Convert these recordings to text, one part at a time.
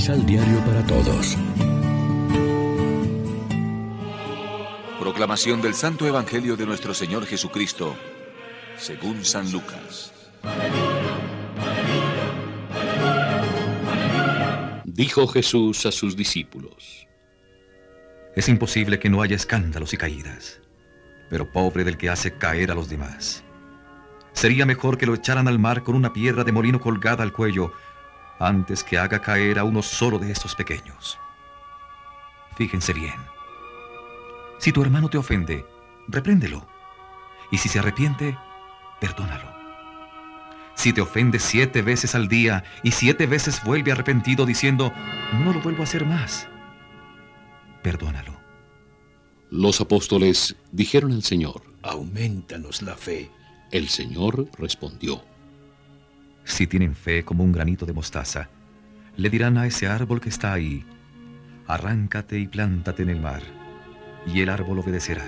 Misal Diario para Todos. Proclamación del Santo Evangelio de nuestro Señor Jesucristo, según San Lucas. Dijo Jesús a sus discípulos. Es imposible que no haya escándalos y caídas, pero pobre del que hace caer a los demás. Sería mejor que lo echaran al mar con una piedra de molino colgada al cuello antes que haga caer a uno solo de estos pequeños. Fíjense bien. Si tu hermano te ofende, repréndelo. Y si se arrepiente, perdónalo. Si te ofende siete veces al día y siete veces vuelve arrepentido diciendo, no lo vuelvo a hacer más, perdónalo. Los apóstoles dijeron al Señor, aumentanos la fe. El Señor respondió, si tienen fe como un granito de mostaza, le dirán a ese árbol que está ahí, arráncate y plántate en el mar, y el árbol obedecerá.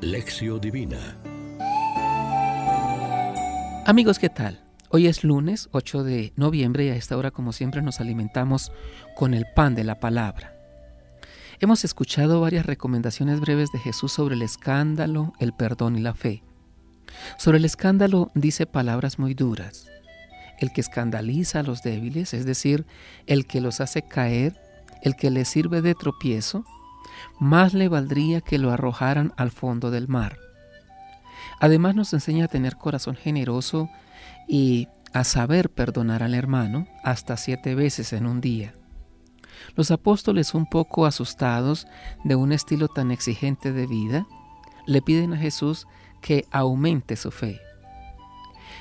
Lección Divina Amigos, ¿qué tal? Hoy es lunes 8 de noviembre y a esta hora, como siempre, nos alimentamos con el pan de la palabra. Hemos escuchado varias recomendaciones breves de Jesús sobre el escándalo, el perdón y la fe. Sobre el escándalo dice palabras muy duras. El que escandaliza a los débiles, es decir, el que los hace caer, el que les sirve de tropiezo, más le valdría que lo arrojaran al fondo del mar. Además nos enseña a tener corazón generoso y a saber perdonar al hermano hasta siete veces en un día. Los apóstoles, un poco asustados de un estilo tan exigente de vida, le piden a Jesús que aumente su fe.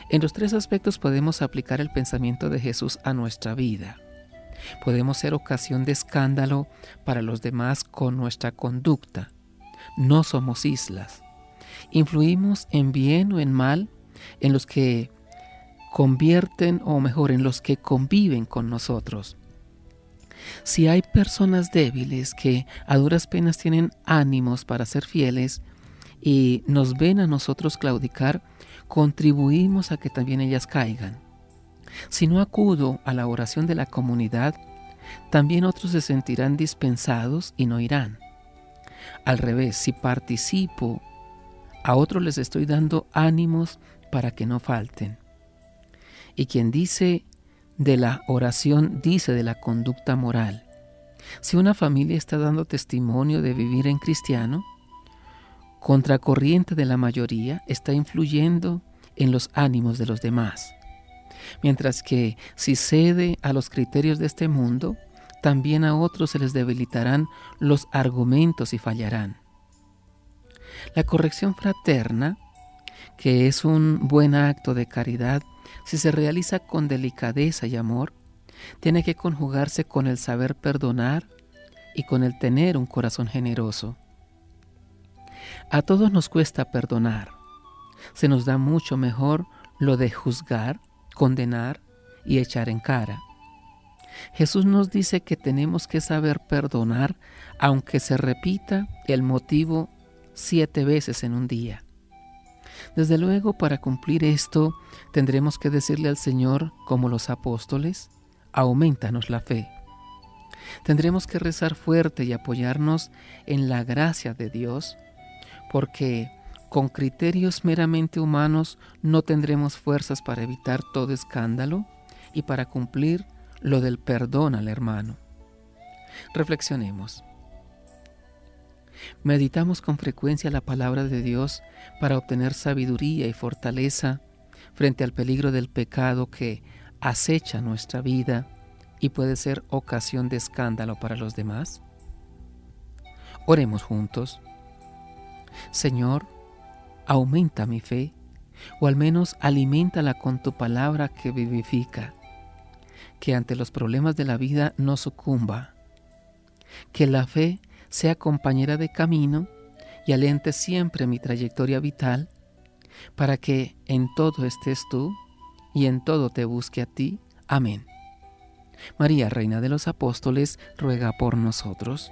En los tres aspectos podemos aplicar el pensamiento de Jesús a nuestra vida. Podemos ser ocasión de escándalo para los demás con nuestra conducta. No somos islas. Influimos en bien o en mal en los que convierten o mejor en los que conviven con nosotros. Si hay personas débiles que a duras penas tienen ánimos para ser fieles, y nos ven a nosotros claudicar, contribuimos a que también ellas caigan. Si no acudo a la oración de la comunidad, también otros se sentirán dispensados y no irán. Al revés, si participo, a otros les estoy dando ánimos para que no falten. Y quien dice de la oración dice de la conducta moral. Si una familia está dando testimonio de vivir en cristiano, contracorriente de la mayoría, está influyendo en los ánimos de los demás. Mientras que si cede a los criterios de este mundo, también a otros se les debilitarán los argumentos y fallarán. La corrección fraterna, que es un buen acto de caridad, si se realiza con delicadeza y amor, tiene que conjugarse con el saber perdonar y con el tener un corazón generoso. A todos nos cuesta perdonar. Se nos da mucho mejor lo de juzgar, condenar y echar en cara. Jesús nos dice que tenemos que saber perdonar aunque se repita el motivo siete veces en un día. Desde luego, para cumplir esto, tendremos que decirle al Señor, como los apóstoles, aumentanos la fe. Tendremos que rezar fuerte y apoyarnos en la gracia de Dios porque con criterios meramente humanos no tendremos fuerzas para evitar todo escándalo y para cumplir lo del perdón al hermano. Reflexionemos. Meditamos con frecuencia la palabra de Dios para obtener sabiduría y fortaleza frente al peligro del pecado que acecha nuestra vida y puede ser ocasión de escándalo para los demás. Oremos juntos. Señor, aumenta mi fe, o al menos aliméntala con tu palabra que vivifica, que ante los problemas de la vida no sucumba, que la fe sea compañera de camino y alente siempre mi trayectoria vital, para que en todo estés tú y en todo te busque a ti. Amén. María, Reina de los Apóstoles, ruega por nosotros.